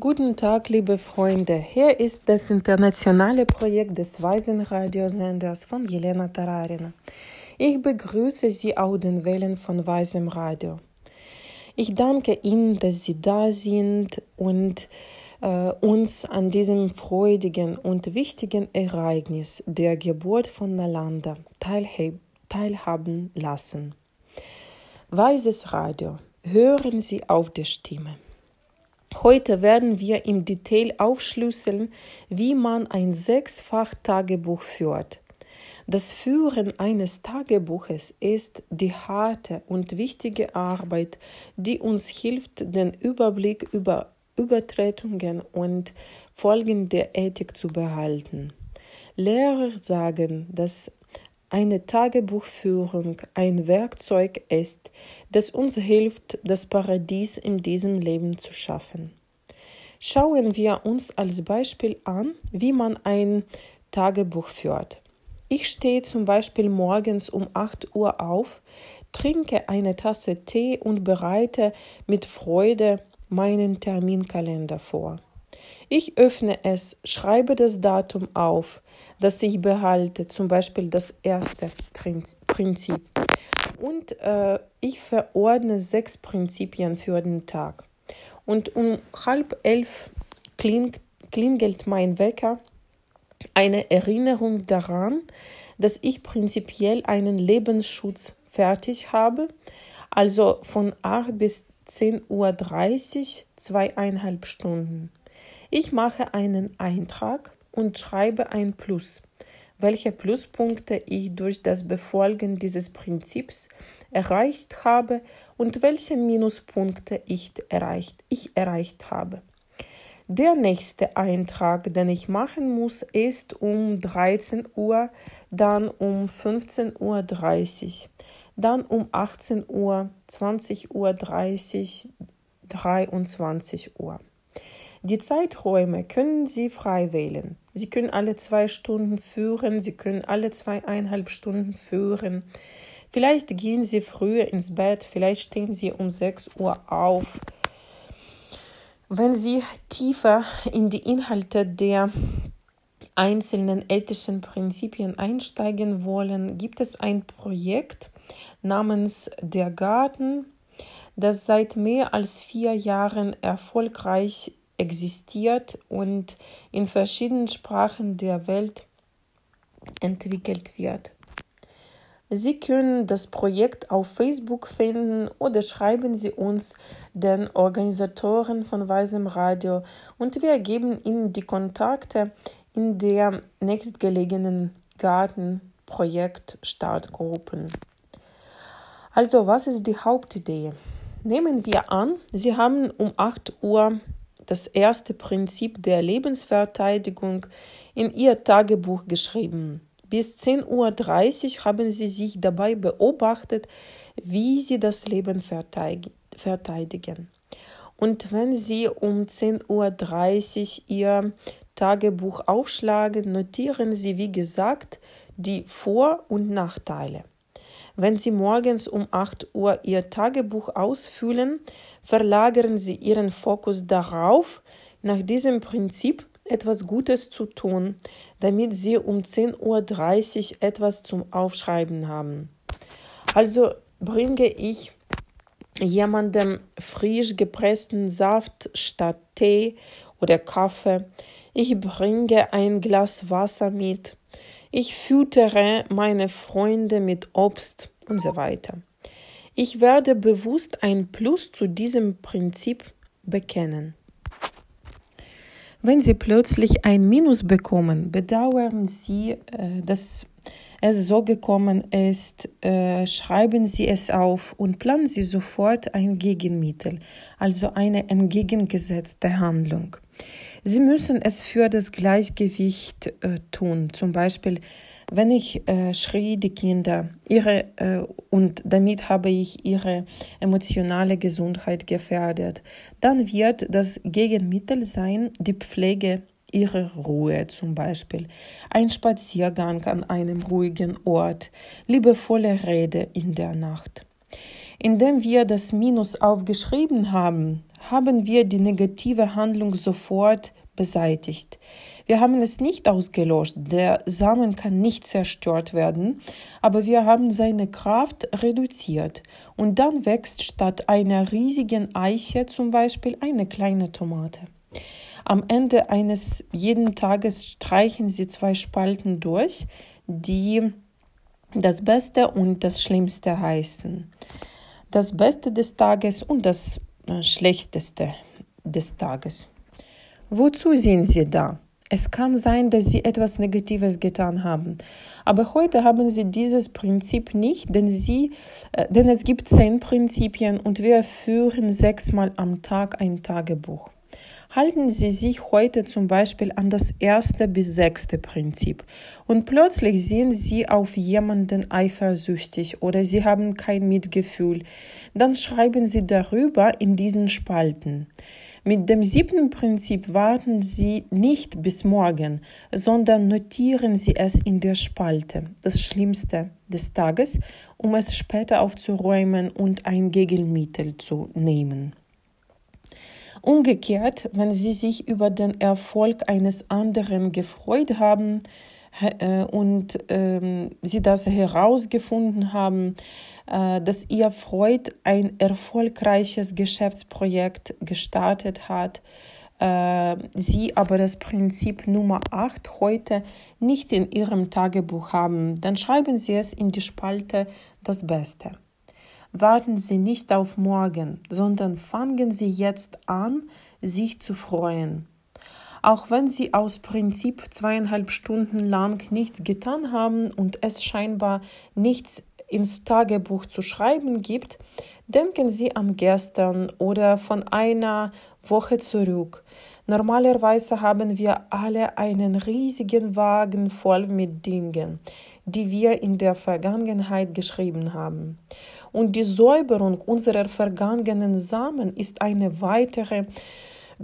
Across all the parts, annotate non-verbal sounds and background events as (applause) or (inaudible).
Guten Tag, liebe Freunde. Hier ist das internationale Projekt des Waisenradiosenders von Jelena Tararina. Ich begrüße Sie auf den Wellen von Weisem Radio. Ich danke Ihnen, dass Sie da sind und äh, uns an diesem freudigen und wichtigen Ereignis der Geburt von Nalanda teilhaben lassen. Weises Radio. Hören Sie auf die Stimme. Heute werden wir im Detail aufschlüsseln, wie man ein Sechsfach-Tagebuch führt. Das Führen eines Tagebuches ist die harte und wichtige Arbeit, die uns hilft, den Überblick über Übertretungen und Folgen der Ethik zu behalten. Lehrer sagen, dass eine Tagebuchführung ein Werkzeug ist, das uns hilft, das Paradies in diesem Leben zu schaffen. Schauen wir uns als Beispiel an, wie man ein Tagebuch führt. Ich stehe zum Beispiel morgens um 8 Uhr auf, trinke eine Tasse Tee und bereite mit Freude meinen Terminkalender vor. Ich öffne es, schreibe das Datum auf, das ich behalte, zum Beispiel das erste Prinzip. Und äh, ich verordne sechs Prinzipien für den Tag. Und um halb elf kling, klingelt mein Wecker, eine Erinnerung daran, dass ich prinzipiell einen Lebensschutz fertig habe, also von 8 bis 10.30 Uhr zweieinhalb Stunden. Ich mache einen Eintrag und schreibe ein Plus, welche Pluspunkte ich durch das Befolgen dieses Prinzips erreicht habe und welche Minuspunkte ich erreicht, ich erreicht habe. Der nächste Eintrag, den ich machen muss, ist um 13 Uhr, dann um 15.30 Uhr, dann um 18 Uhr, 20 Uhr, 30, 23 Uhr. Die Zeiträume können Sie frei wählen. Sie können alle zwei Stunden führen, Sie können alle zweieinhalb Stunden führen. Vielleicht gehen Sie früher ins Bett, vielleicht stehen Sie um 6 Uhr auf. Wenn Sie tiefer in die Inhalte der einzelnen ethischen Prinzipien einsteigen wollen, gibt es ein Projekt namens Der Garten, das seit mehr als vier Jahren erfolgreich existiert und in verschiedenen Sprachen der Welt entwickelt wird. Sie können das Projekt auf Facebook finden oder schreiben Sie uns, den Organisatoren von Weisem Radio, und wir geben Ihnen die Kontakte in der nächstgelegenen Gartenprojekt Startgruppen. Also, was ist die Hauptidee? Nehmen wir an, Sie haben um 8 Uhr das erste Prinzip der Lebensverteidigung in ihr Tagebuch geschrieben. Bis 10.30 Uhr haben sie sich dabei beobachtet, wie sie das Leben verteidigen. Und wenn sie um 10.30 Uhr ihr Tagebuch aufschlagen, notieren sie, wie gesagt, die Vor- und Nachteile. Wenn Sie morgens um 8 Uhr Ihr Tagebuch ausfüllen, verlagern Sie Ihren Fokus darauf, nach diesem Prinzip etwas Gutes zu tun, damit Sie um 10.30 Uhr etwas zum Aufschreiben haben. Also bringe ich jemandem frisch gepressten Saft statt Tee oder Kaffee. Ich bringe ein Glas Wasser mit. Ich füttere meine Freunde mit Obst und so weiter. Ich werde bewusst ein Plus zu diesem Prinzip bekennen. Wenn Sie plötzlich ein Minus bekommen, bedauern Sie, äh, dass es so gekommen ist, äh, schreiben Sie es auf und planen Sie sofort ein Gegenmittel, also eine entgegengesetzte Handlung. Sie müssen es für das Gleichgewicht äh, tun. Zum Beispiel, wenn ich äh, schrie die Kinder ihre äh, und damit habe ich ihre emotionale Gesundheit gefährdet, dann wird das Gegenmittel sein die Pflege ihrer Ruhe zum Beispiel, ein Spaziergang an einem ruhigen Ort, liebevolle Rede in der Nacht. Indem wir das Minus aufgeschrieben haben, haben wir die negative Handlung sofort beseitigt. Wir haben es nicht ausgelöscht, der Samen kann nicht zerstört werden, aber wir haben seine Kraft reduziert und dann wächst statt einer riesigen Eiche zum Beispiel eine kleine Tomate. Am Ende eines jeden Tages streichen Sie zwei Spalten durch, die das Beste und das Schlimmste heißen. Das Beste des Tages und das Schlechteste des Tages. Wozu sind Sie da? Es kann sein, dass Sie etwas Negatives getan haben. Aber heute haben Sie dieses Prinzip nicht, denn, Sie, äh, denn es gibt zehn Prinzipien und wir führen sechsmal am Tag ein Tagebuch. Halten Sie sich heute zum Beispiel an das erste bis sechste Prinzip und plötzlich sind Sie auf jemanden eifersüchtig oder Sie haben kein Mitgefühl, dann schreiben Sie darüber in diesen Spalten. Mit dem siebten Prinzip warten Sie nicht bis morgen, sondern notieren Sie es in der Spalte, das Schlimmste des Tages, um es später aufzuräumen und ein Gegenmittel zu nehmen. Umgekehrt, wenn Sie sich über den Erfolg eines anderen gefreut haben äh, und äh, Sie das herausgefunden haben, äh, dass Ihr Freund ein erfolgreiches Geschäftsprojekt gestartet hat, äh, Sie aber das Prinzip Nummer 8 heute nicht in Ihrem Tagebuch haben, dann schreiben Sie es in die Spalte das Beste. Warten Sie nicht auf morgen, sondern fangen Sie jetzt an, sich zu freuen. Auch wenn Sie aus Prinzip zweieinhalb Stunden lang nichts getan haben und es scheinbar nichts ins Tagebuch zu schreiben gibt, denken Sie an gestern oder von einer Woche zurück. Normalerweise haben wir alle einen riesigen Wagen voll mit Dingen, die wir in der Vergangenheit geschrieben haben. Und die Säuberung unserer vergangenen Samen ist eine weitere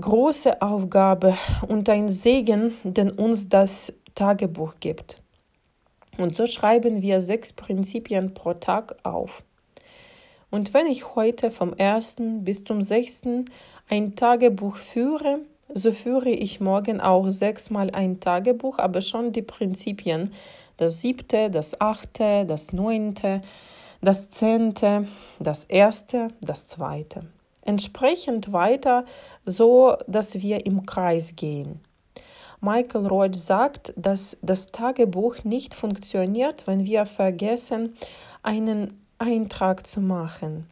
große Aufgabe und ein Segen, den uns das Tagebuch gibt. Und so schreiben wir sechs Prinzipien pro Tag auf. Und wenn ich heute vom ersten bis zum sechsten ein Tagebuch führe, so führe ich morgen auch sechsmal ein Tagebuch, aber schon die Prinzipien, das siebte, das achte, das neunte, das zehnte, das erste, das zweite. Entsprechend weiter, so dass wir im Kreis gehen. Michael Roach sagt, dass das Tagebuch nicht funktioniert, wenn wir vergessen, einen Eintrag zu machen.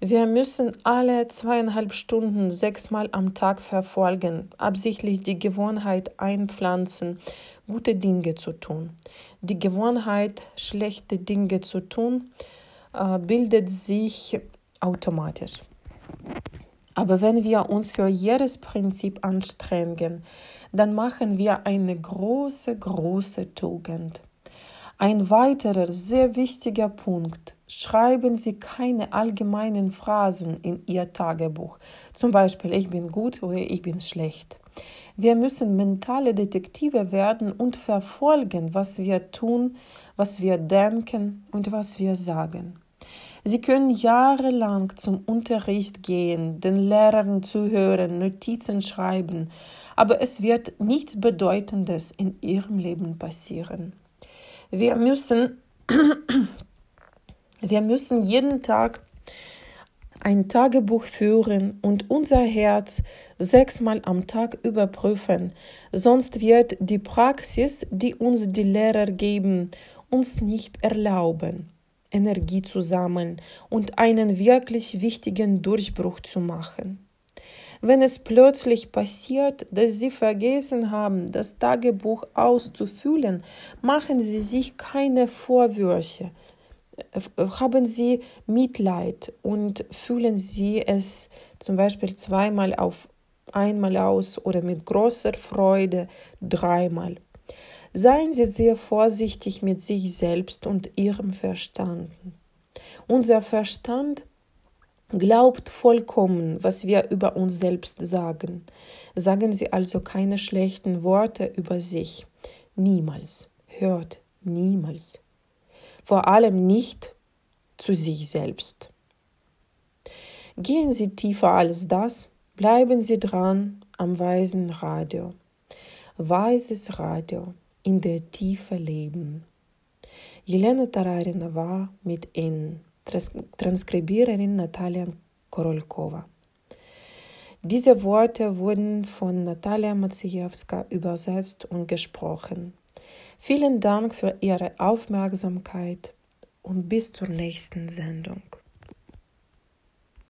Wir müssen alle zweieinhalb Stunden sechsmal am Tag verfolgen, absichtlich die Gewohnheit einpflanzen, gute Dinge zu tun. Die Gewohnheit, schlechte Dinge zu tun, bildet sich automatisch. Aber wenn wir uns für jedes Prinzip anstrengen, dann machen wir eine große, große Tugend. Ein weiterer sehr wichtiger Punkt. Schreiben Sie keine allgemeinen Phrasen in Ihr Tagebuch. Zum Beispiel, ich bin gut oder ich bin schlecht. Wir müssen mentale Detektive werden und verfolgen, was wir tun, was wir denken und was wir sagen. Sie können jahrelang zum Unterricht gehen, den Lehrern zuhören, Notizen schreiben, aber es wird nichts Bedeutendes in Ihrem Leben passieren. Wir müssen, (clears throat) wir müssen jeden Tag ein Tagebuch führen und unser Herz sechsmal am Tag überprüfen, sonst wird die Praxis, die uns die Lehrer geben, uns nicht erlauben. Energie zu sammeln und einen wirklich wichtigen Durchbruch zu machen. Wenn es plötzlich passiert, dass Sie vergessen haben, das Tagebuch auszufüllen, machen Sie sich keine Vorwürfe. Haben Sie Mitleid und füllen Sie es zum Beispiel zweimal auf einmal aus oder mit großer Freude dreimal. Seien Sie sehr vorsichtig mit sich selbst und Ihrem Verstand. Unser Verstand glaubt vollkommen, was wir über uns selbst sagen. Sagen Sie also keine schlechten Worte über sich. Niemals. Hört niemals. Vor allem nicht zu sich selbst. Gehen Sie tiefer als das Bleiben Sie dran am Weisen Radio. Weises Radio in der Tiefe leben. Jelena Tararina war mit Ihnen, Transkribiererin Natalia Korolkova. Diese Worte wurden von Natalia Maciejewska übersetzt und gesprochen. Vielen Dank für Ihre Aufmerksamkeit und bis zur nächsten Sendung.